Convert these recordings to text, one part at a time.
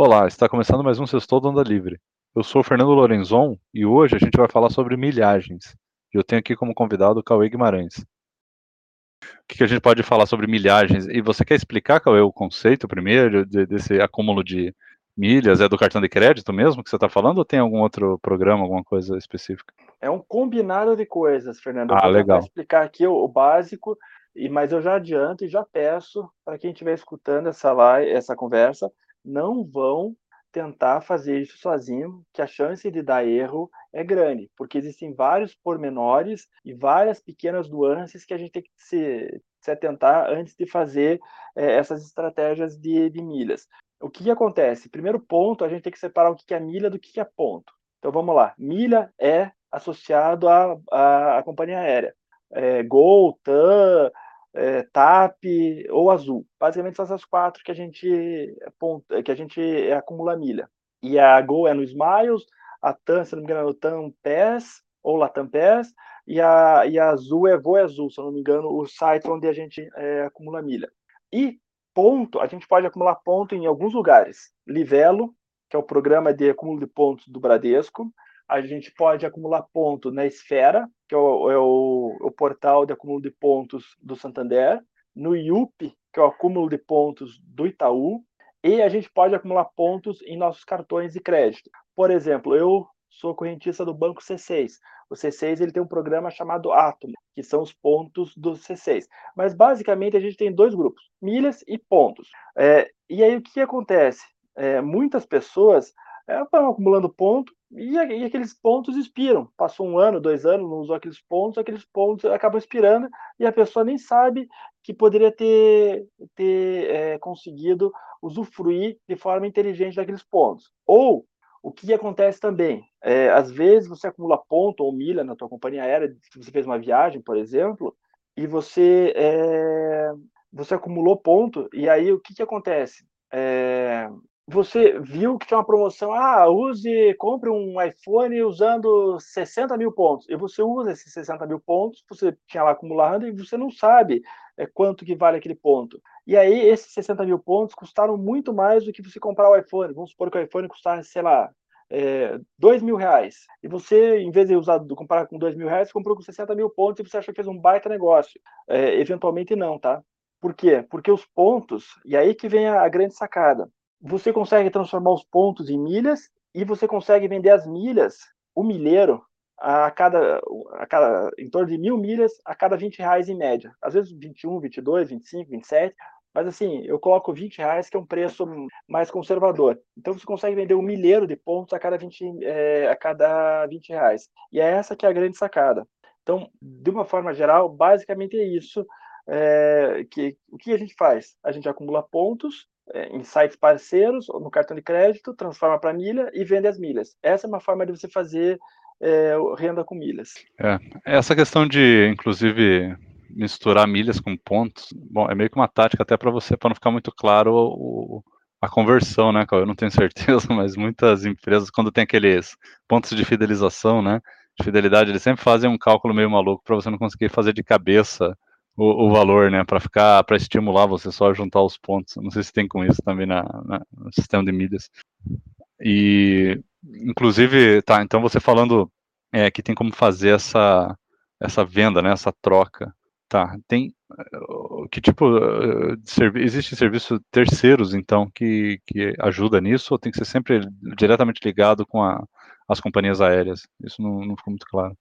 Olá, está começando mais um Sextou do Onda Livre. Eu sou o Fernando Lorenzon e hoje a gente vai falar sobre milhagens. E eu tenho aqui como convidado o Cauê Guimarães. O que, que a gente pode falar sobre milhagens? E você quer explicar, Cauê, o conceito primeiro de, desse acúmulo de milhas? É do cartão de crédito mesmo que você está falando ou tem algum outro programa, alguma coisa específica? É um combinado de coisas, Fernando. Ah, eu vou legal. explicar aqui o, o básico, e, mas eu já adianto e já peço para quem estiver escutando essa live, essa conversa, não vão tentar fazer isso sozinho, que a chance de dar erro é grande, porque existem vários pormenores e várias pequenas nuances que a gente tem que se, se atentar antes de fazer é, essas estratégias de, de, milhas. O que, que, acontece? Primeiro ponto, a gente tem que separar o que, que é milha do que, que é ponto. Então vamos lá. Milha é associado à, companhia aérea. É, Gol, TAM, é, TAP ou Azul. Basicamente são essas quatro que a gente que a gente acumula milha. E a Gol é no Smiles, a TAM, se não me engano, é no TAM Pass ou Latam Pass, e a, e a Azul é Voe Azul, se não me engano, o site onde a gente é, acumula milha. E ponto, a gente pode acumular ponto em alguns lugares. Livelo, que é o programa de acúmulo de pontos do Bradesco, a gente pode acumular ponto na Esfera, que é o, é o, o portal de acúmulo de pontos do Santander, no IUP, que é o acúmulo de pontos do Itaú, e a gente pode acumular pontos em nossos cartões de crédito. Por exemplo, eu sou correntista do Banco C6. O C6 ele tem um programa chamado Atom, que são os pontos do C6. Mas basicamente a gente tem dois grupos, milhas e pontos. É, e aí o que acontece? É, muitas pessoas é, vão acumulando ponto e, e, aqueles pontos expiram. Passou um ano, dois anos, não usou aqueles pontos, aqueles pontos acabam expirando e a pessoa nem sabe que poderia ter, ter é, conseguido usufruir de forma inteligente daqueles pontos. Ou o que acontece também, é, às vezes você acumula ponto ou milha na tua companhia aérea, se você fez uma viagem, por exemplo, e você é, você acumulou ponto e aí o que, que acontece? É, você viu que tinha uma promoção, ah, use, compre um iPhone usando 60 mil pontos, e você usa esses 60 mil pontos, você tinha lá acumulado, e você não sabe é, quanto que vale aquele ponto. E aí, esses 60 mil pontos custaram muito mais do que você comprar o iPhone. Vamos supor que o iPhone custasse, sei lá, é, 2 mil reais. E você, em vez de usar, de comprar com 2 mil reais, comprou com 60 mil pontos e você achou que fez um baita negócio. É, eventualmente não, tá? Por quê? Porque os pontos, e aí que vem a, a grande sacada você consegue transformar os pontos em milhas e você consegue vender as milhas, o milheiro, a cada, a cada em torno de mil milhas a cada 20 reais em média. Às vezes 21, 22, 25, 27, mas assim, eu coloco 20 reais, que é um preço mais conservador. Então você consegue vender um milheiro de pontos a cada 20, é, a cada 20 reais. E é essa que é a grande sacada. Então, de uma forma geral, basicamente é isso. É, que, o que a gente faz? A gente acumula pontos em sites parceiros, ou no cartão de crédito, transforma para milha e vende as milhas. Essa é uma forma de você fazer é, renda com milhas. É, essa questão de, inclusive, misturar milhas com pontos, bom, é meio que uma tática até para você, para não ficar muito claro o, a conversão, né, Eu não tenho certeza, mas muitas empresas, quando tem aqueles pontos de fidelização, né, de fidelidade, eles sempre fazem um cálculo meio maluco para você não conseguir fazer de cabeça o, o valor, né, para ficar, para estimular você só juntar os pontos. Não sei se tem com isso também na, na, no sistema de mídias. E, inclusive, tá, então você falando é, que tem como fazer essa, essa venda, né, essa troca. Tá, tem que tipo de serviço, existe serviço terceiros então que, que ajuda nisso ou tem que ser sempre diretamente ligado com a, as companhias aéreas? Isso não, não ficou muito claro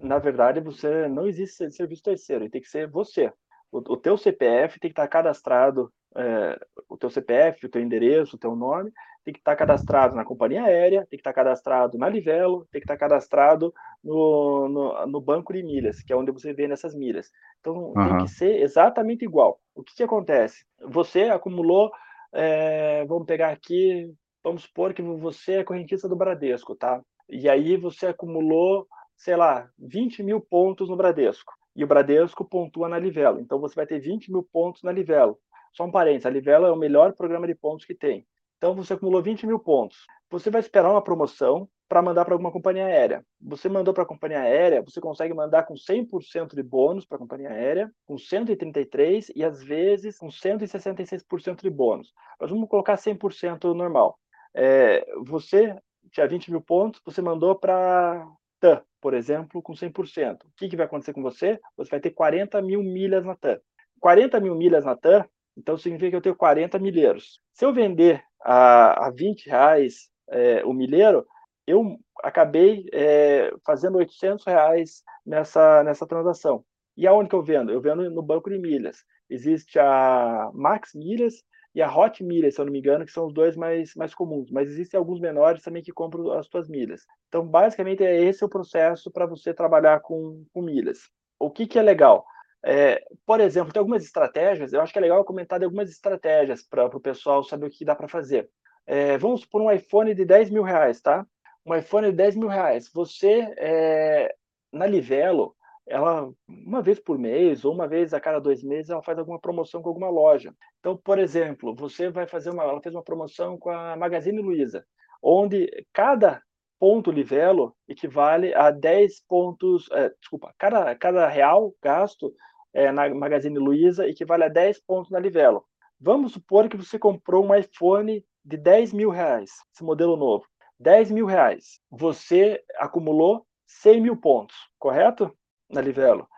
na verdade, você não existe serviço terceiro, tem que ser você. O, o teu CPF tem que estar cadastrado, é, o teu CPF, o teu endereço, o teu nome, tem que estar cadastrado na companhia aérea, tem que estar cadastrado na Livelo, tem que estar cadastrado no, no, no banco de milhas, que é onde você vê nessas milhas. Então, uhum. tem que ser exatamente igual. O que, que acontece? Você acumulou, é, vamos pegar aqui, vamos supor que você é correntista do Bradesco, tá? E aí você acumulou sei lá, 20 mil pontos no Bradesco. E o Bradesco pontua na Livelo. Então você vai ter 20 mil pontos na Livelo. Só um parênteses, a Livelo é o melhor programa de pontos que tem. Então você acumulou 20 mil pontos. Você vai esperar uma promoção para mandar para alguma companhia aérea. Você mandou para a companhia aérea, você consegue mandar com 100% de bônus para a companhia aérea, com 133 e às vezes com 166% de bônus. Mas vamos colocar 100% normal. É, você tinha 20 mil pontos, você mandou para TAM, por exemplo, com 100%. O que, que vai acontecer com você? Você vai ter 40 mil milhas na TAM. 40 mil milhas na TAM, então significa que eu tenho 40 milheiros. Se eu vender a, a 20 reais é, o milheiro, eu acabei é, fazendo 800 reais nessa, nessa transação. E aonde que eu vendo? Eu vendo no banco de milhas. Existe a Max Milhas e a Hot Milhas, se eu não me engano, que são os dois mais, mais comuns. Mas existem alguns menores também que compram as suas milhas. Então, basicamente, é esse o processo para você trabalhar com, com milhas. O que, que é legal? É, por exemplo, tem algumas estratégias, eu acho que é legal comentar de algumas estratégias para o pessoal saber o que dá para fazer. É, vamos por um iPhone de 10 mil reais, tá? Um iPhone de 10 mil reais. Você, é, na Livelo, ela, uma vez por mês ou uma vez a cada dois meses, ela faz alguma promoção com alguma loja. Então, por exemplo, você vai fazer uma, ela fez uma promoção com a Magazine Luiza, onde cada ponto Livelo equivale a 10 pontos, é, desculpa, cada, cada real gasto é, na Magazine Luiza equivale a 10 pontos na Livelo. Vamos supor que você comprou um iPhone de 10 mil reais, esse modelo novo. 10 mil reais. Você acumulou 100 mil pontos, correto? Na Livelo.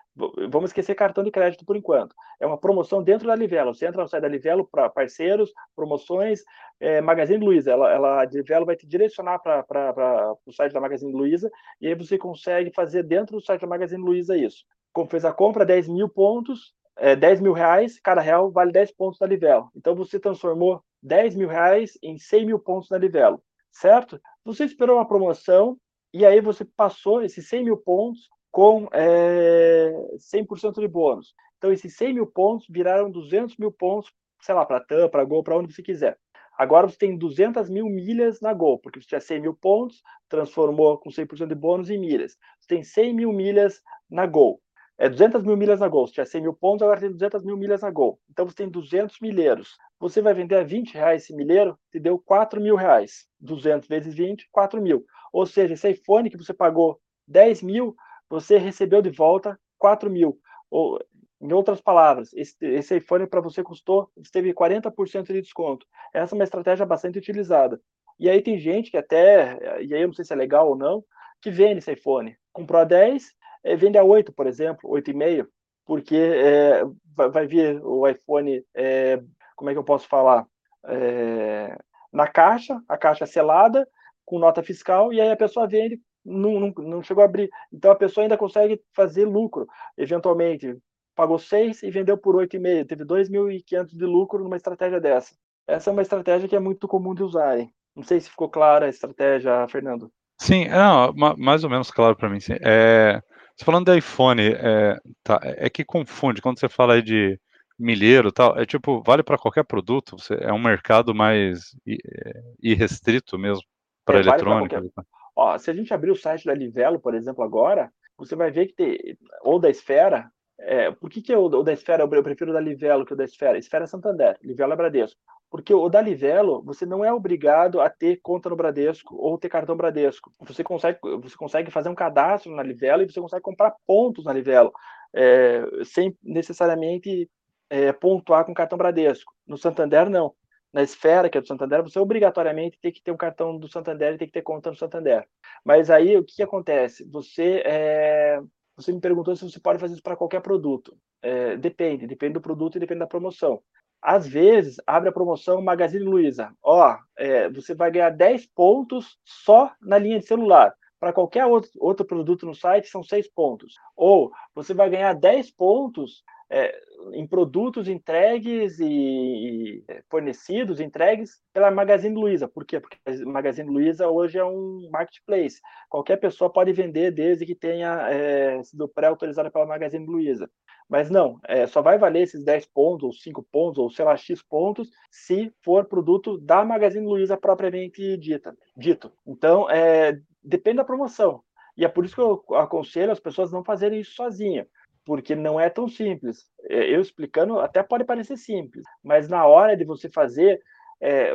Vamos esquecer cartão de crédito por enquanto. É uma promoção dentro da Livelo. Você entra no site da Livelo para parceiros, promoções, é, Magazine Luiza. Ela, ela, a Livelo vai te direcionar para o site da Magazine Luiza e aí você consegue fazer dentro do site da Magazine Luiza isso. Como fez a compra, 10 mil pontos, é, 10 mil reais, cada real vale 10 pontos da Livelo. Então você transformou 10 mil reais em 100 mil pontos na Livelo, certo? Você esperou uma promoção e aí você passou esses 100 mil pontos com é, 100% de bônus. Então esses 100 mil pontos viraram 200 mil pontos, sei lá, para TAM, para Gol, para onde você quiser. Agora você tem 200 mil milhas na Gol, porque você tinha 100 mil pontos, transformou com 100% de bônus em milhas. Você tem 100 mil milhas na Gol é 200 mil milhas na Gol. Se tinha 100 mil pontos, agora tem 200 mil milhas na Gol. Então você tem 200 milheiros. Você vai vender a 20 reais esse milheiro, te deu 4 mil reais. 200 vezes 20, 4 mil. Ou seja, esse iPhone que você pagou 10 mil, você recebeu de volta 4 mil. Ou, em outras palavras, esse, esse iPhone para você custou, teve 40% de desconto. Essa é uma estratégia bastante utilizada. E aí tem gente que até, e aí eu não sei se é legal ou não, que vende esse iPhone. Comprou a 10, é, vende a 8, por exemplo, 8,5, porque é, vai, vai, vir o iPhone, é, como é que eu posso falar? É, na caixa, a caixa selada, com nota fiscal, e aí a pessoa vende, não, não, não chegou a abrir. Então a pessoa ainda consegue fazer lucro, eventualmente. Pagou 6 e vendeu por 8,5. Teve 2.500 de lucro numa estratégia dessa. Essa é uma estratégia que é muito comum de usarem. Não sei se ficou clara a estratégia, Fernando. Sim, não, mais ou menos claro para mim. Sim. É, falando de iPhone, é, tá, é que confunde quando você fala aí de milheiro tal, é tipo, vale para qualquer produto, você, é um mercado mais é, irrestrito mesmo para é, eletrônica. Vale Ó, se a gente abrir o site da Livelo, por exemplo, agora, você vai ver que tem, ou da Esfera, é, por que, que eu, o da Esfera, eu prefiro o da Livelo que o da Esfera? Esfera é Santander, Livelo é Bradesco. Porque o da Livelo, você não é obrigado a ter conta no Bradesco ou ter cartão Bradesco. Você consegue, você consegue fazer um cadastro na Livelo e você consegue comprar pontos na Livelo, é, sem necessariamente é, pontuar com cartão Bradesco. No Santander, não. Na Esfera, que é do Santander, você obrigatoriamente tem que ter um cartão do Santander e tem que ter conta no Santander. Mas aí, o que, acontece? Você, é, você me perguntou se você pode fazer isso para qualquer produto. É, depende, depende do produto e depende da promoção. Às vezes, abre a promoção Magazine Luiza. Ó, é, você vai ganhar 10 pontos só na linha de celular. Para qualquer outro, outro produto no site, são 6 pontos. Ou você vai ganhar 10 pontos é, em produtos entregues e, e, é, fornecidos, entregues pela Magazine Luiza. Por quê? Porque a Magazine Luiza hoje é um marketplace. Qualquer pessoa pode vender desde que tenha é, sido pré-autorizada pela Magazine Luiza. Mas não, é, só vai valer esses 10 pontos, ou 5 pontos, ou sei lá, X pontos, se for produto da Magazine Luiza propriamente dita, dito. Então, é, depende da promoção. E é por isso que eu aconselho as pessoas não fazerem isso sozinhas porque não é tão simples. É, eu explicando até pode parecer simples, mas na hora de você fazer, é,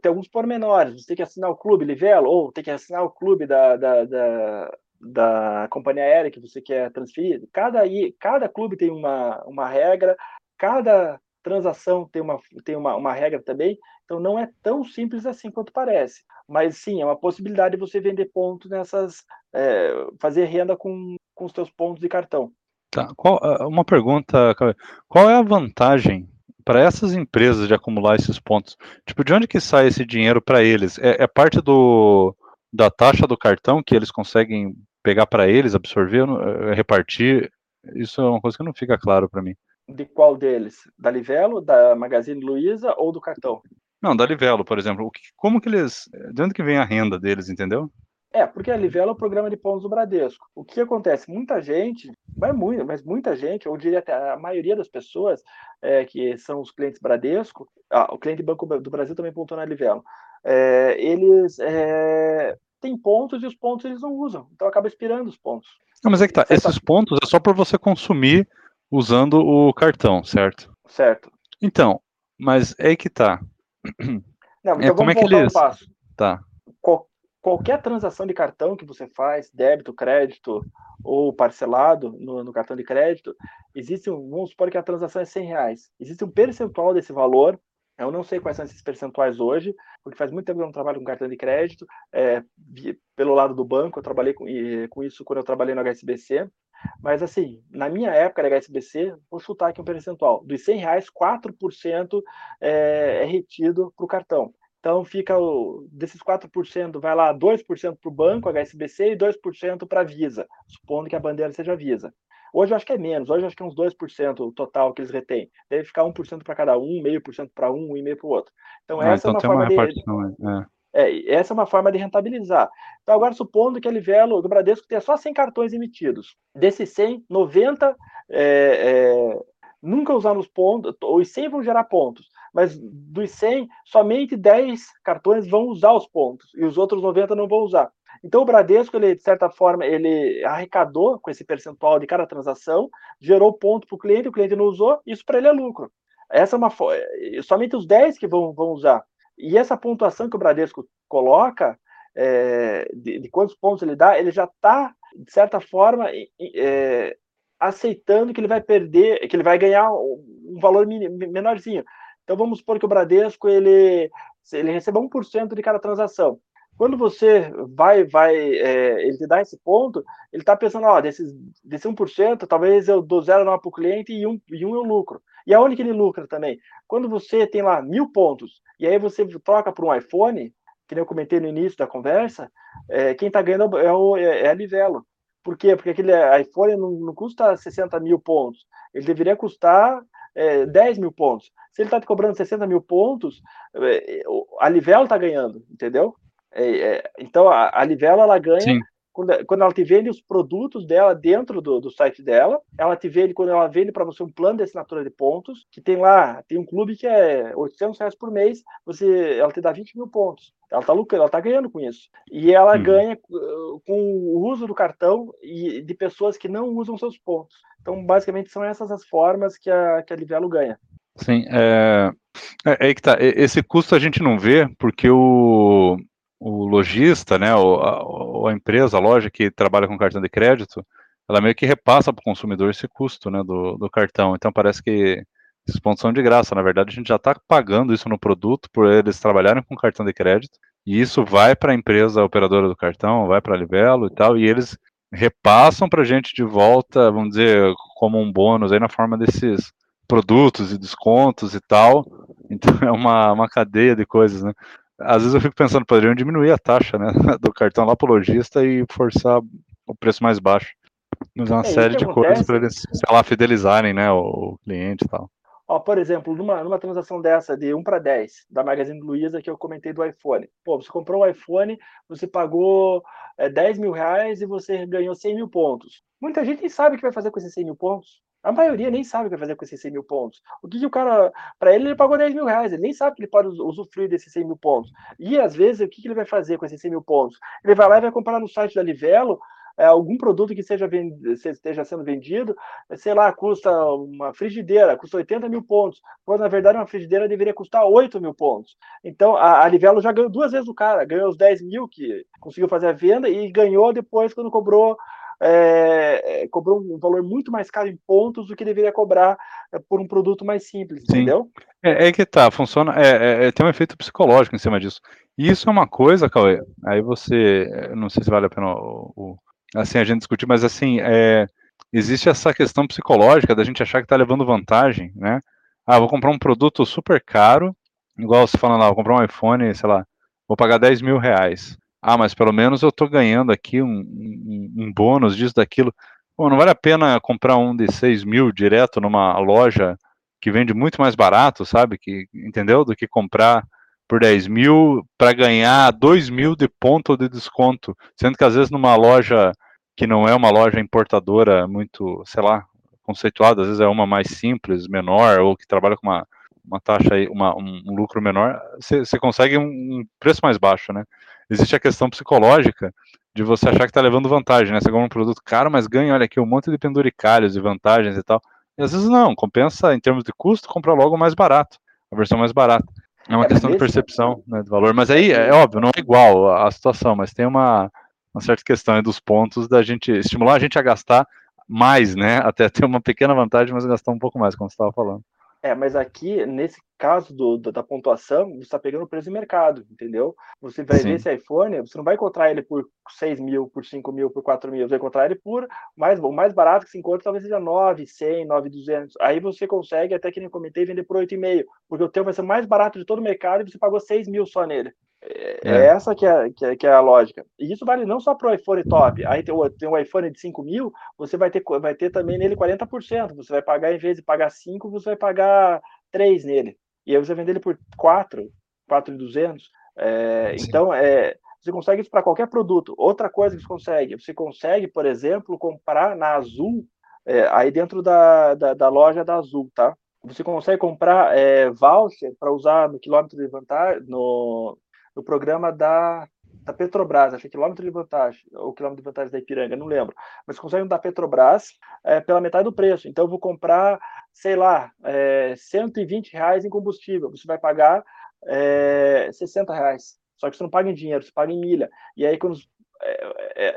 tem alguns pormenores. Você tem que assinar o clube Livelo, ou tem que assinar o clube da, da, da, da companhia aérea que você quer transferir. Cada, cada clube tem uma, uma regra, cada transação tem uma, tem uma, uma regra também, então não é tão simples assim quanto parece. Mas sim, é uma possibilidade de você vender pontos nessas, é, fazer renda com, com os seus pontos de cartão. Tá. Qual, ah, uma pergunta, qual é a vantagem para essas empresas de acumular esses pontos? Tipo, de onde que sai esse dinheiro para eles? É, é, parte do, da taxa do cartão que eles conseguem pegar para eles, absorver, é, repartir? Isso é uma coisa que não fica claro para mim. De qual deles? Da Livelo, da Magazine Luiza ou do cartão? Não, da Livelo, por exemplo. Como que eles. De onde que vem a renda deles, entendeu? É, porque a Livelo é o programa de pontos do Bradesco. O que acontece? Muita gente, mas, muito, mas muita gente, eu diria até a maioria das pessoas é, que são os clientes Bradesco, ah, o cliente Banco do Brasil também pontou na Livelo, é, eles é, têm pontos e os pontos eles não usam, então acaba expirando os pontos. Não, mas é que tá, esses pontos é só para você consumir usando o cartão, certo? Certo. Então, mas é que tá. Não, então é, como é que eles... Tá. Qual, qualquer transação de cartão que você faz, débito, crédito ou parcelado no, no cartão de crédito, existe um, vamos supor que a transação é 100 reais. Existe um percentual desse valor eu não sei quais são esses percentuais hoje, porque faz muito tempo que eu não trabalho com cartão de crédito. É, pelo lado do banco, eu trabalhei com, com, isso quando eu trabalhei no HSBC. Mas, assim, na minha época da HSBC, vou chutar aqui um percentual. Dos 100 reais, 4% é, é retido para o cartão. Então, fica o, desses 4%, vai lá 2% para o banco, HSBC, e 2% para a Visa, supondo que a bandeira seja Visa. Hoje eu acho que é menos, hoje eu acho que é uns 2% o total que eles retêm. Deve ficar 1% para cada um, meio por cento para um, e meio para o outro. Então, ah, essa é então é uma forma uma de. É. é. essa é uma forma de rentabilizar. Então, agora, supondo que a Livelo do Bradesco tenha só 100 cartões emitidos. Desses 100, 90 é, é, nunca usaram os pontos, os 100 vão gerar pontos, mas dos 100, somente 10 cartões vão usar os pontos, e os outros 90 não vão usar. Então, o Bradesco, ele, de certa forma, ele arrecadou com esse percentual de cada transação, gerou ponto para o cliente, o cliente não usou, isso para ele é lucro. Essa é uma eh, somente os 10 que vão, vão usar. E essa pontuação que o Bradesco coloca, é, de, de, quantos pontos ele dá, ele já está, de certa forma, é, aceitando que ele vai perder, que ele vai ganhar um valor menorzinho. Então vamos supor que o Bradesco ele, ele receba 1% de cada transação. Quando você vai, vai, é, ele te dá esse ponto, ele está pensando, ó, desses, desse 1%, talvez eu dou 0,9 para o cliente e um, e um eu lucro. E aonde que ele lucra também? Quando você tem lá mil pontos, e aí você troca por um iPhone, que nem eu comentei no início da conversa, é, quem está ganhando é, o, é, é a Livelo. Por quê? Porque aquele iPhone não, não custa 60 mil pontos. Ele deveria custar é, 10 mil pontos. Se ele está te cobrando 60 mil pontos, é, a Livelo está ganhando, entendeu? É, é, então, a, a Livelo, ela ganha quando, quando, ela te vende os produtos dela dentro do, do site dela, ela te vende, quando ela vende para você um plano de assinatura de pontos, que tem lá, tem um clube que é 800 reais por mês, você, ela te dá 20 mil pontos. Ela está lucrando, ela está ganhando com isso. E ela hum. ganha uh, com o uso do cartão e de pessoas que não usam seus pontos. Então, basicamente, são essas as formas que a, que a Livelo ganha. Sim, é, é, é que tá. Esse custo a gente não vê porque o, o lojista, né, ou a, ou a, empresa, a loja que trabalha com cartão de crédito, ela meio que repassa para o consumidor esse custo, né, do, do cartão. Então parece que esses pontos são de graça. Na verdade, a gente já está pagando isso no produto por eles trabalharem com cartão de crédito. E isso vai para a empresa operadora do cartão, vai para a Livelo e tal, e eles repassam para a gente de volta, vamos dizer, como um bônus aí na forma desses produtos e descontos e tal. Então é uma, uma cadeia de coisas, né? Às vezes eu fico pensando, poderiam diminuir a taxa né, do cartão lá para o lojista e forçar o preço mais baixo. Mas é uma é, série de acontece... coisas para eles, sei lá, fidelizarem né, o cliente e tal. Ó, por exemplo, numa, numa transação dessa de 1 para 10, da Magazine Luiza, que eu comentei do iPhone. Pô, você comprou o iPhone, você pagou é, 10 mil reais e você ganhou 100 mil pontos. Muita gente nem sabe o que vai fazer com esses 100 mil pontos. A maioria nem sabe o que vai fazer com esses 100 mil pontos. O que, que o cara. Para ele, ele pagou 10 mil reais. Ele nem sabe que ele pode usufruir desses 100 mil pontos. E às vezes, o que, que ele vai fazer com esses 100 mil pontos? Ele vai lá e vai comprar no site da Livelo é, algum produto que seja vend... esteja sendo vendido, sei lá, custa uma frigideira, custa 80 mil pontos, quando na verdade uma frigideira deveria custar 8 mil pontos. Então a, a Livelo já ganhou duas vezes o cara, ganhou os 10 mil que conseguiu fazer a venda e ganhou depois quando cobrou é, cobrou um valor muito mais caro em pontos do que deveria cobrar é, por um produto mais simples, Sim. entendeu? É, é, que tá, funciona, é, é, é, tem um efeito psicológico em cima disso. E isso é uma coisa, Cauê, aí você, não sei se vale a pena o, o, assim a gente discutir, mas assim, é, existe essa questão psicológica da gente achar que está levando vantagem, né? Ah, vou comprar um produto super caro, igual você falando lá, vou comprar um iPhone, sei lá, vou pagar 10 mil reais. Ah, mas pelo menos eu estou ganhando aqui um, um, um, bônus disso, daquilo. Não vale a pena comprar um de 6 mil direto numa loja que vende muito mais barato, sabe? Que, entendeu? Do que comprar por 10 mil para ganhar 2 mil de ponto de desconto. Sendo que às vezes numa loja que não é uma loja importadora muito, sei lá, conceituada, às vezes é uma mais simples, menor, ou que trabalha com uma, uma taxa, aí, uma, um, um lucro menor, você consegue um, preço mais baixo, né? Existe a questão psicológica de você achar que está levando vantagem, né? Você compra um produto caro, mas ganha, olha aqui, um monte de penduricalhos e vantagens e tal. E às vezes não, compensa em termos de custo, comprar logo o mais barato, a versão mais barata. É uma é, questão de percepção né, do valor. Mas aí, é óbvio, não é igual a, a situação, mas tem uma, uma certa questão dos pontos da gente estimular a gente a gastar mais, né? Até ter uma pequena vantagem, mas gastar um pouco mais, como você estava falando. É, mas aqui, nesse caso do, do da pontuação, você está pegando o preço de mercado, entendeu? Você vai Sim. ver esse iPhone, você não vai encontrar ele por 6 mil, por 5 mil, por 4 mil, você vai encontrar ele por mais, o mais barato que se encontra talvez seja 9, 100, 9, 200. Aí você consegue, até que nem comentei, vender por 8,5, porque o teu vai ser mais barato de todo o mercado e você pagou 6 mil só nele. É, é, essa que é, que é, que, é, a lógica. E isso vale não só para o iPhone top. Aí tem, o, tem um iPhone de 5 mil, você vai ter, vai ter também nele 40%. Você vai pagar, em vez de pagar 5, você vai pagar 3 nele. E aí você vende ele por 4, 4,200. É, então, é, você consegue isso para qualquer produto. Outra coisa que você consegue, você consegue, por exemplo, comprar na Azul, é, aí dentro da, da, da, loja da Azul, tá? Você consegue comprar é, voucher para usar no quilômetro de vantagem, no, no programa da, da Petrobras, acho que quilômetro de vantagem, ou quilômetro de vantagem da Ipiranga, não lembro. Mas conseguem da Petrobras é, pela metade do preço. Então eu vou comprar, sei lá, é, 120 reais em combustível. Você vai pagar é, 60 reais. Só que você não paga em dinheiro, você paga em milha. E aí, quando é, é,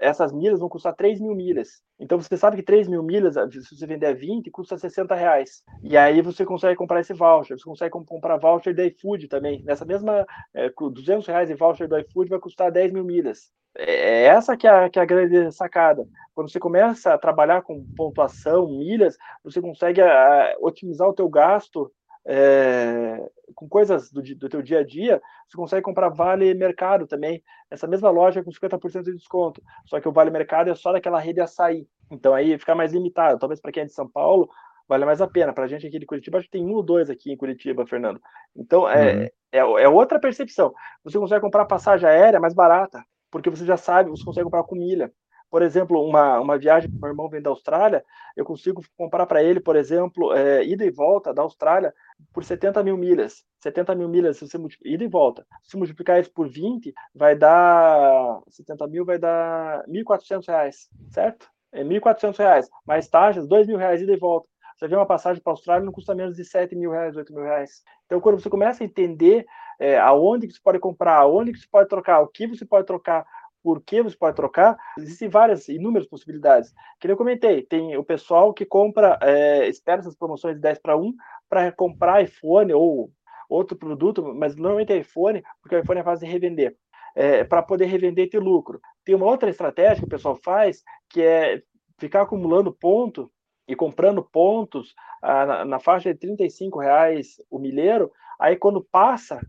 essas milhas vão custar 3 mil milhas. Então você sabe que 3 mil milhas, se você vender a 20, custa 60 reais. E aí você consegue comprar esse voucher. Você consegue comprar voucher da iFood também. Nessa mesma, é, 200 reais de voucher do iFood vai custar 10 mil milhas. É, é essa que é, a, que é a grande sacada. Quando você começa a trabalhar com pontuação, milhas, você consegue a, otimizar o teu gasto é, com coisas do, do teu dia a dia, você consegue comprar vale mercado também, essa mesma loja com 50% de desconto. Só que o vale mercado é só daquela rede açaí. Então aí fica mais limitado. Talvez para quem é de São Paulo, vale mais a pena. Para a gente aqui de Curitiba, acho que tem um ou dois aqui em Curitiba, Fernando. Então é, uhum. é, é, outra percepção. Você consegue comprar passagem aérea mais barata, porque você já sabe, você consegue comprar com milha. Por exemplo, uma, uma viagem que meu irmão vem da Austrália, eu consigo comprar para ele, por exemplo, é, ida e volta da Austrália por 70 mil milhas. 70 mil milhas, se você multiplicar, ida e volta. Se multiplicar isso por 20, vai dar. 70 mil vai dar 1.400 reais, certo? É 1.400 reais. Mais taxas, 2 mil reais ida e volta. Você vê uma passagem para a Austrália não custa menos de 7 mil reais, 8 mil reais. Então, quando você começa a entender é, aonde que você pode comprar, aonde que você pode trocar, o que você pode trocar, por que você pode trocar, existem várias, inúmeras possibilidades. Que eu comentei, tem o pessoal que compra, é, espera essas promoções de 10 para 1 para comprar iPhone ou outro produto, mas normalmente é iPhone, porque o iPhone é fácil de revender, é, para poder revender e ter lucro. Tem uma outra estratégia que o pessoal faz, que é ficar acumulando ponto e comprando pontos ah, na, na, faixa de 35 reais o milheiro, aí quando passa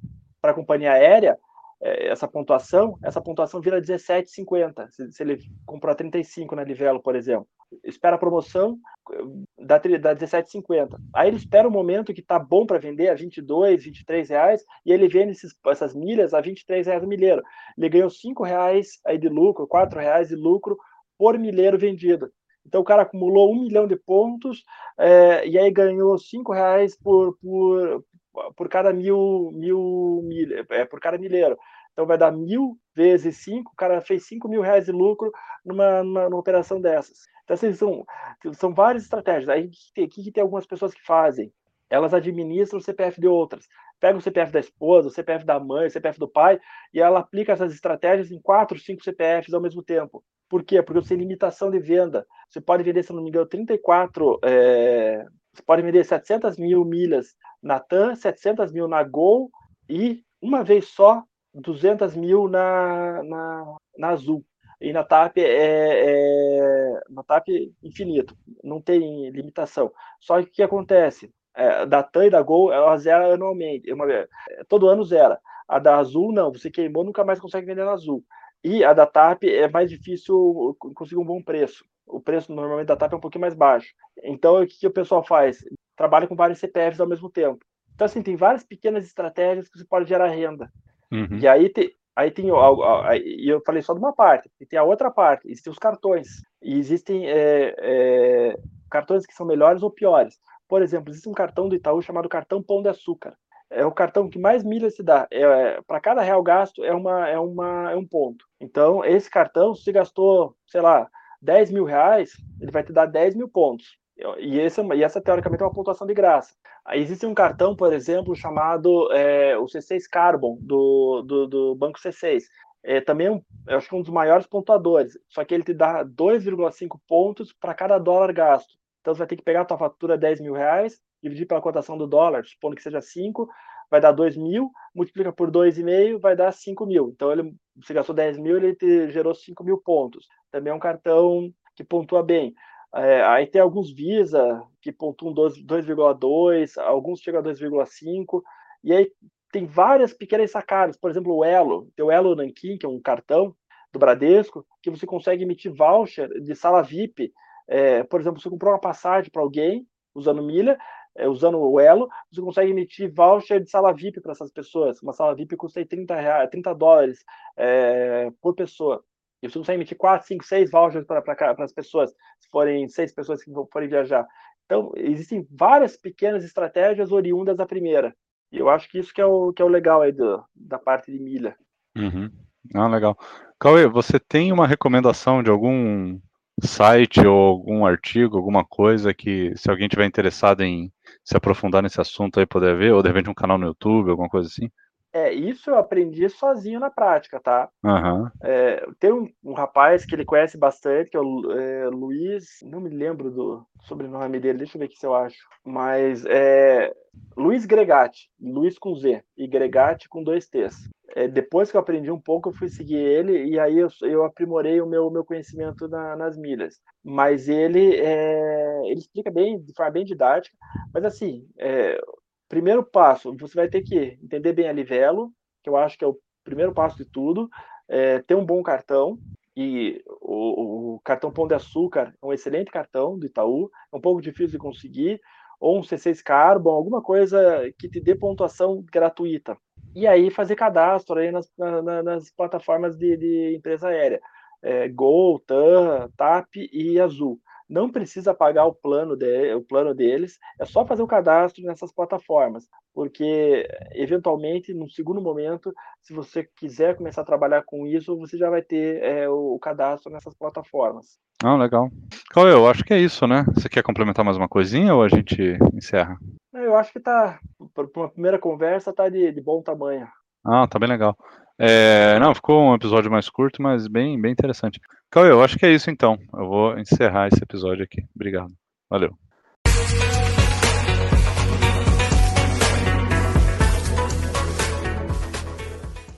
para a companhia aérea, essa pontuação, essa pontuação vira 17,50. Se, se, ele comprou a 35 na Livelo, por exemplo, espera a promoção, dá, dá 17,50. Aí ele espera o um momento que tá bom para vender a 22, 23 reais e ele vende esses, essas milhas a 23 reais no milheiro. Ele ganhou 5 reais aí de lucro, 4 reais de lucro por milheiro vendido. Então o cara acumulou um milhão de pontos é, e aí ganhou cinco reais por, por, por cada mil, mil milha, é, por cada milheiro. Então vai dar mil vezes cinco, o cara fez cinco mil reais de lucro numa, numa, numa operação dessas. Então, assim, são, são várias estratégias. Aí que, que, tem algumas pessoas que fazem. elas administram o CPF de outras. Pega o CPF da esposa, o CPF da mãe, o CPF do pai, e ela aplica essas estratégias em quatro, cinco CPFs ao mesmo tempo. Por quê? Porque você tem limitação de venda. Você pode vender, se não me engano, 34. É... Você pode vender 700 mil milhas na TAM, 700 mil na Gol e, uma vez só, 200 mil na, na, na Azul. E na TAP é, é, na TAP infinito, não tem limitação. Só que o que acontece? É, da TAM e da Gol, ela zera anualmente, uma, todo ano zera. A da Azul, não, você queimou, nunca mais consegue vender na Azul. E a da TAP é mais difícil conseguir um bom preço. O preço normalmente da TAP é um pouquinho mais baixo. Então, o que, que o pessoal faz? Trabalha com vários CPFs ao mesmo tempo. Então, assim, tem várias pequenas estratégias que você pode gerar renda. Uhum. E aí, te, aí tem, e eu falei só de uma parte, e tem a outra parte, existem os cartões. E existem é, é, cartões que são melhores ou piores. Por exemplo, existe um cartão do Itaú chamado cartão Pão de Açúcar. É o cartão que mais milhas se dá. É, Para cada real gasto é, uma, é, uma, é um ponto. Então, esse cartão, se gastou, sei lá, 10 mil reais, ele vai te dar 10 mil pontos. E, esse, e essa, teoricamente, é uma pontuação de graça. Existe um cartão, por exemplo, chamado é, o C6 Carbon, do, do, do Banco C6. É, também, é eu acho que é um dos maiores pontuadores. Só que ele te dá 2,5 pontos para cada dólar gasto. Então, você vai ter que pegar a tua fatura 10 mil reais, dividir pela cotação do dólar, supondo que seja 5, vai dar 2 mil, multiplica por 2,5, vai dar 5 mil. Então, ele, você gastou 10 mil, ele te gerou 5 mil pontos. Também é um cartão que pontua bem. É, aí tem alguns Visa que pontuam 2,2, alguns chegam a 2,5, e aí tem várias pequenas sacadas, por exemplo, o Elo, tem o Elo Nankin, que é um cartão do Bradesco, que você consegue emitir voucher de sala VIP. É, por exemplo, você comprou uma passagem para alguém usando milha, é, usando o Elo, você consegue emitir voucher de sala VIP para essas pessoas. Uma sala VIP custa 30, reais, 30 dólares é, por pessoa. E você consegue emitir 4, 5, 6 vouchers para as pessoas, se forem seis pessoas que forem viajar. Então, existem várias pequenas estratégias oriundas da primeira. E eu acho que isso que é o, que é o legal aí do, da parte de milha. Uhum. Ah, legal. Cauê, você tem uma recomendação de algum site ou algum artigo, alguma coisa que, se alguém tiver interessado em se aprofundar nesse assunto aí, poder ver, ou de repente um canal no YouTube, alguma coisa assim? É, isso eu aprendi sozinho na prática, tá? Uhum. É, tem um, um, rapaz que ele conhece bastante, que é o é, Luiz, não me lembro do sobrenome dele, deixa eu ver aqui se eu acho. Mas é Luiz Gregati, Luiz com Z, e Gregati com dois T's. É, depois que eu aprendi um pouco, eu fui seguir ele e aí eu, eu aprimorei o meu, meu conhecimento na, nas milhas. Mas ele, é, ele explica bem, de forma bem didática. Mas assim, é, primeiro passo, você vai ter que entender bem a Livelo, que eu acho que é o primeiro passo de tudo, é, ter um bom cartão, e o, o, cartão Pão de Açúcar é um excelente cartão do Itaú, é um pouco difícil de conseguir, ou um C6 Carbon, alguma coisa que te dê pontuação gratuita. E aí fazer cadastro aí nas, na, nas plataformas de, de empresa aérea, é, Gol, TAM, TAP e Azul não precisa pagar o plano, de, o plano deles, é só fazer o cadastro nessas plataformas, porque eventualmente, no segundo momento, se você quiser começar a trabalhar com isso, você já vai ter é, o, o, cadastro nessas plataformas. Ah, legal. Cauê, eu acho que é isso, né? Você quer complementar mais uma coisinha ou a gente encerra? Eu acho que tá, para uma primeira conversa, tá de, de bom tamanho. Ah, tá bem legal. É, não, ficou um episódio mais curto, mas bem, bem interessante. Cauê, eu acho que é isso então. Eu vou encerrar esse episódio aqui. Obrigado. Valeu.